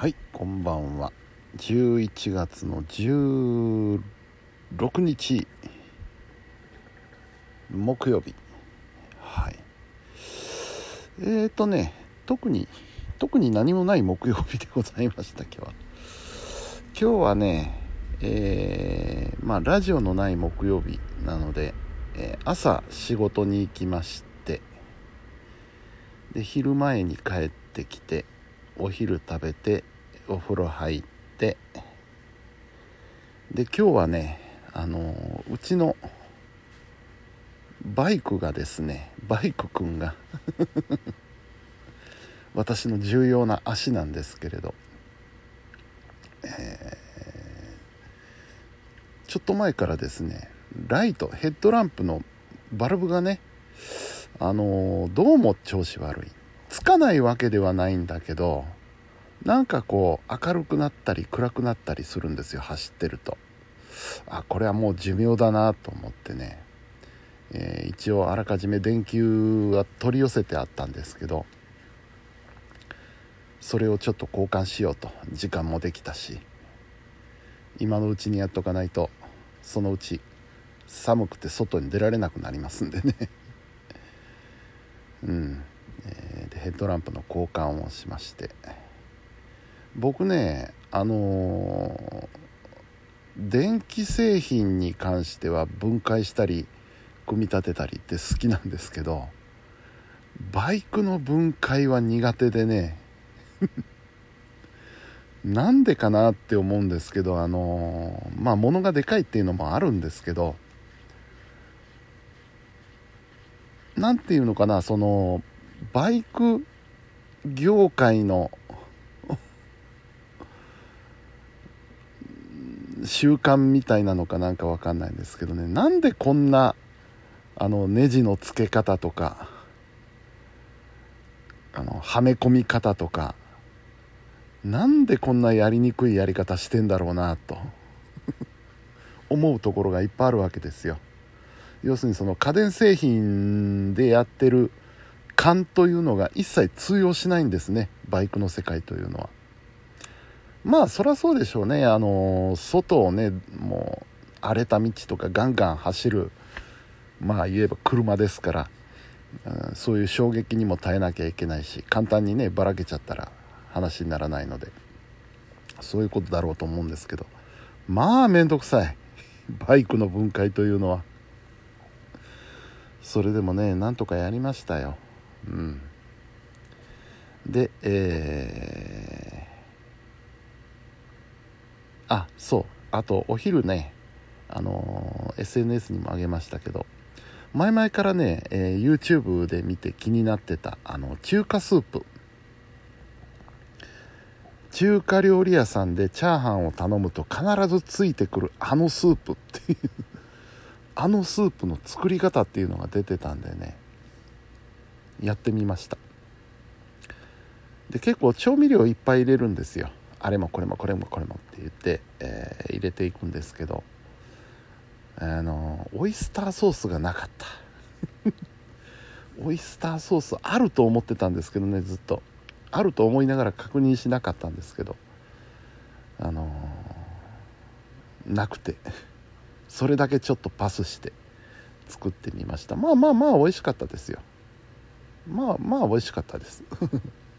はいこんばんは。11月の16日木曜日。はい。えーとね特に特に何もない木曜日でございました今日は。今日はねえー、まあラジオのない木曜日なので、えー、朝仕事に行きましてで昼前に帰ってきてお昼食べてお風呂入ってで今日はねあのうちのバイクがですねバイクくんが 私の重要な足なんですけれど、えー、ちょっと前からですねライトヘッドランプのバルブがねあのどうも調子悪い。つかないわけではないんだけどなんかこう明るくなったり暗くなったりするんですよ走ってると。あこれはもう寿命だなと思ってね、えー、一応あらかじめ電球は取り寄せてあったんですけどそれをちょっと交換しようと。時間もできたし。今のうちにやっとかないとそのうち寒くて外に出られなくなりますんでね。うん、えー、でヘッドランプの交換をしまして。僕ねあのー、電気製品に関しては分解したり組み立てたりって好きなんですけどバイクの分解は苦手でね なんでかなって思うんですけどあのー、まあ物がでかいっていうのもあるんですけど何ていうのかなそのバイク業界の習慣みたいなのかなんかわかんないんですけどね。なんでこんなあのネジの付け方とかあのはめ込み方とかなんでこんなやりにくいやり方してんだろうなと 思うところがいっぱいあるわけですよ。要するにその家電製品でやってる勘というのが一切通用しないんですね。バイクの世界というのは。まあそりゃそうでしょうね。あの外をねもう荒れた道とかガンガン走るまあ言えば車ですから、うん、そういう衝撃にも耐えなきゃいけないし簡単にねばらけちゃったら話にならないので。そういうことだろうと思うんですけど。まあ面倒くさい。バイクの分解というのは。それでもねなんとかやりましたよ。うん。でえーあそう。あとお昼ねあの SNS にもあげましたけど前々からね、えー、YouTube で見て気になってたあの中華スープ。中華料理屋さんでチャーハンを頼むと必ずついてくるあのスープっていう。あのスープの作り方っていうのが出てたんでね。やってみました。で結構調味料いっぱい入れるんですよ。あれもこれもこれもこれもって言って、えー、入れていくんですけどあのオイスターソースがなかった。オイスターソースあると思ってたんですけどねずっと。あると思いながら確認しなかったんですけどあのー、なくて。それだけちょっとパスして作ってみました。まあまあまあ美味しかったですよ。まあまあ美味しかったです。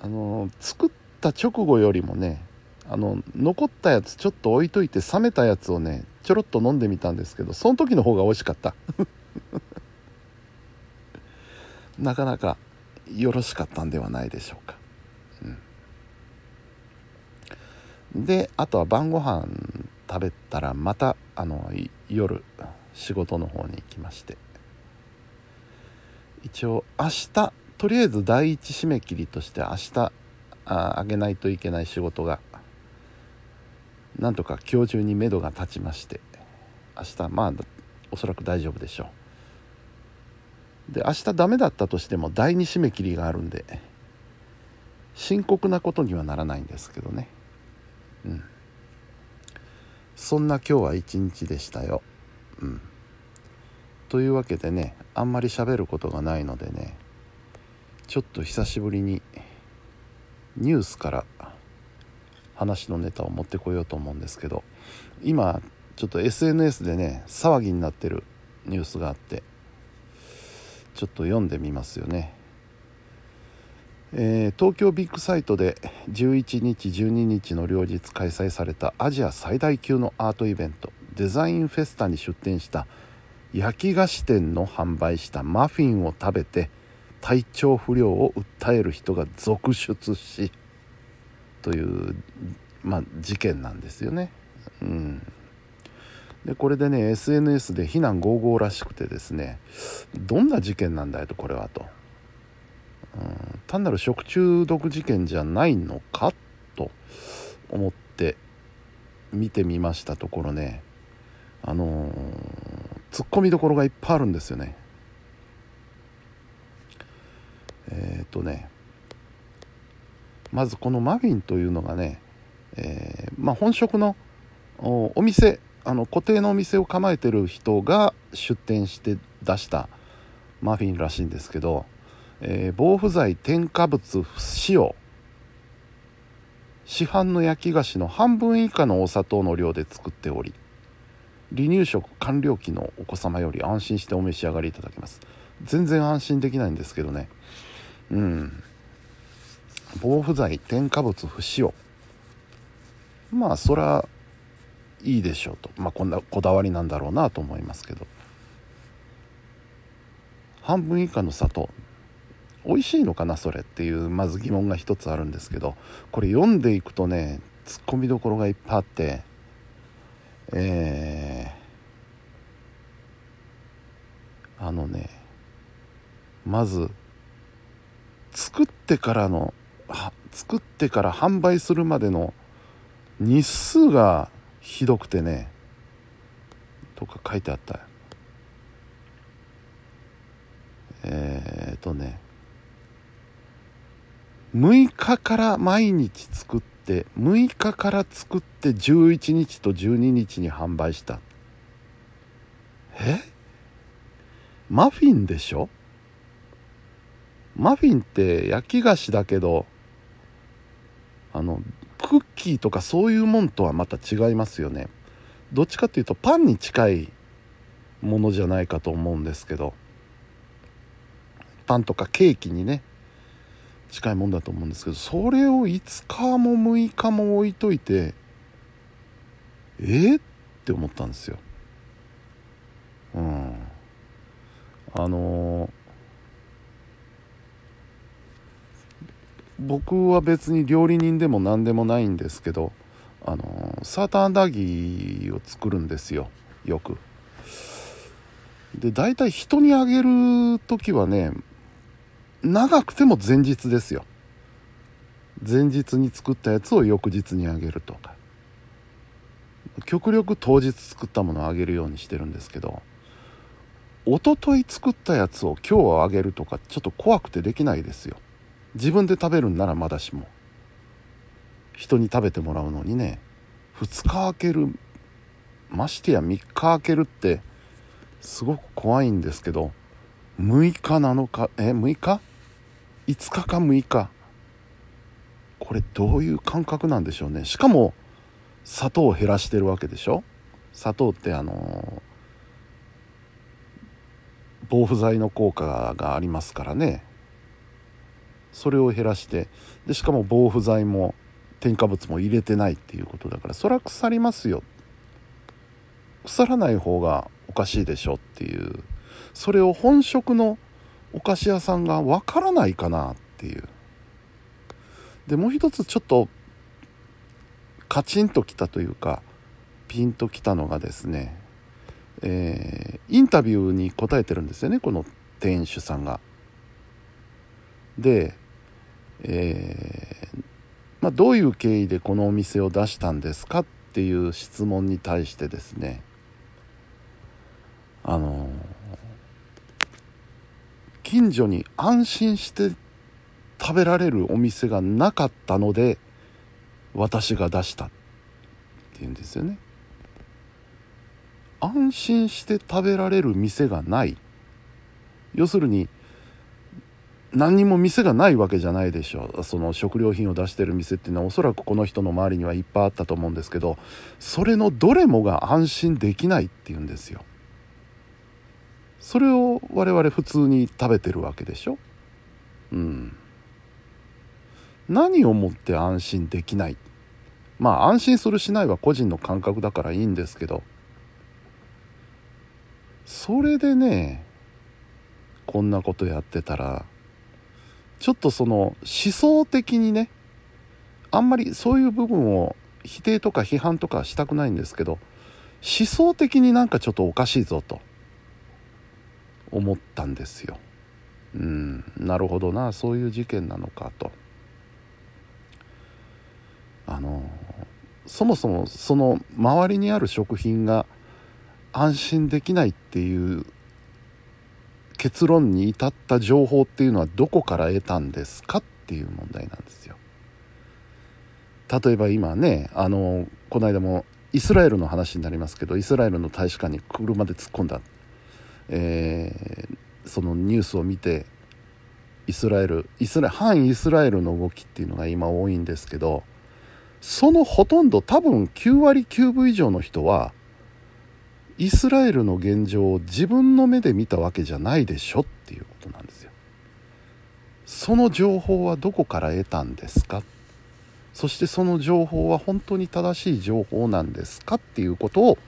あの作った直後よりもねあの残ったやつちょっと置いといて冷めたやつをねちょろっと飲んでみたんですけどその時の方が美味しかった。なかなかよろしかったんではないでしょうか、うん、であとは晩ご飯食べたらまたあの夜仕事の方に行きまして。一応明日とりあえず第一締め切りとして明日ああげないといけない仕事がなんとか今日中にめどが立ちまして明日まあおそらく大丈夫でしょう。で明日ダメだったとしても第二締め切りがあるんで深刻なことにはならないんですけどね。うん。そんな今日は一日でしたよ。うん。というわけでねあんまり喋ることがないのでねちょっと久しぶりにニュースから話のネタを持ってこようと思うんですけど今ちょっと SNS でね騒ぎになってるニュースがあってちょっと読んでみますよね、えー、東京ビッグサイトで11日12日の両日開催されたアジア最大級のアートイベントデザインフェスタに出展した焼き菓子店の販売したマフィンを食べて体調不良を訴える人が続出しという、まあ、事件なんですよね。うん、でこれでね SNS で非難合々らしくてですねどんな事件なんだよとこれはと、うん、単なる食中毒事件じゃないのかと思って見てみましたところねあのー、ツッコミどころがいっぱいあるんですよねえっ、ー、とねまずこのマフィンというのがね、えー、まあ、本職のお店あの固定のお店を構えてる人が出店して出したマフィンらしいんですけど、えー、防腐剤添加物不使用市販の焼き菓子の半分以下のお砂糖の量で作っており離乳食完了期のお子様より安心してお召し上がりいただけます。全然安心できないんですけどね。うん。防腐剤添加物不使用。まあそらいいでしょうと。まあこんなこだわりなんだろうなと思いますけど。半分以下の砂糖。美味しいのかなそれっていうまず疑問が一つあるんですけど。これ読んでいくとねツッコミどころがいっぱいあって。えー、あのねまず作ってからの作ってから販売するまでの日数がひどくてねとか書いてあった。えー、っとね6日から毎日作って6日から作って11日と12日に販売した。え？マフィンでしょ？マフィンって焼き菓子だけどあのクッキーとかそういうもんとはまた違いますよね。どっちかっていうとパンに近いものじゃないかと思うんですけどパンとかケーキにね近いもんだと思うんですけどそれを5日も6日も置いといてえー、って思ったんですよ。うん。あのー僕は別に料理人でも何でもないんですけどあのサーターアンダギーを作るんですよよく。で大体人にあげる時はね長くても前日ですよ。前日に作ったやつを翌日にあげるとか。極力当日作ったものをあげるようにしてるんですけど一昨日作ったやつを今日はあげるとかちょっと怖くてできないですよ。自分で食べるんならまだしも人に食べてもらうのにね2日空けるましてや3日空けるってすごく怖いんですけど6日7日え6日 ?5 日か6日？これどういう感覚なんでしょうね。しかも砂糖を減らしてるわけでしょ？砂糖ってあの防腐剤の効果がありますからね。それを減らしてでしかも防腐剤も添加物も入れてないっていうことだからそれは腐りますよ。腐らない方がおかしいでしょっていう。それを本職のお菓子屋さんがわからないかなっていう。でもう一つちょっとカチンときたというかピンときたのがですね、えー、インタビューに答えてるんですよねこの店主さんが。でえー、まあ、どういう経緯でこのお店を出したんですかっていう質問に対してですねあの近所に安心して食べられるお店がなかったので私が出したっていうんですよね。安心して食べられる店がない。要するに何にも店がないわけじゃないでしょう。その食料品を出してる店っていうのはおそらくこの人の周りにはいっぱいあったと思うんですけどそれのどれもが安心できないっていうんですよ。それを我々普通に食べてるわけでしょ。うん。何をもって安心できない。まあ安心するしないは個人の感覚だからいいんですけど。それでねこんなことやってたらちょっとその思想的にねあんまりそういう部分を否定とか批判とかしたくないんですけど思想的になんかちょっとおかしいぞと思ったんですよ。うんなるほどなそういう事件なのかと。あのそもそもその周りにある食品が安心できないっていう結論に至った情報っていうのはどこから得たんですかっていう問題なんですよ。例えば今ねあのこの間もイスラエルの話になりますけどイスラエルの大使館に車で突っ込んだ、えー、そのニュースを見てイスラエルイスラ反イスラエルの動きっていうのが今多いんですけどそのほとんど多分9割9分以上の人はイスラエルの現状を自分の目で見たわけじゃないでしょっていうことなんですよ。その情報はどこから得たんですか？そしてその情報は本当に正しい情報なんですかっていうことを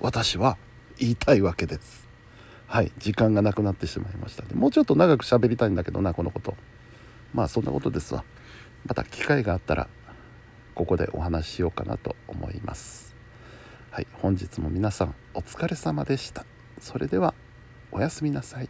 私は言いたいわけです。はい、時間がなくなってしまいました。もうちょっと長く喋りたいんだけどなこのこと。まあそんなことですわ。また機会があったらここでお話ししようかなと思います。はい、本日も皆さんお疲れ様でした。それではおやすみなさい。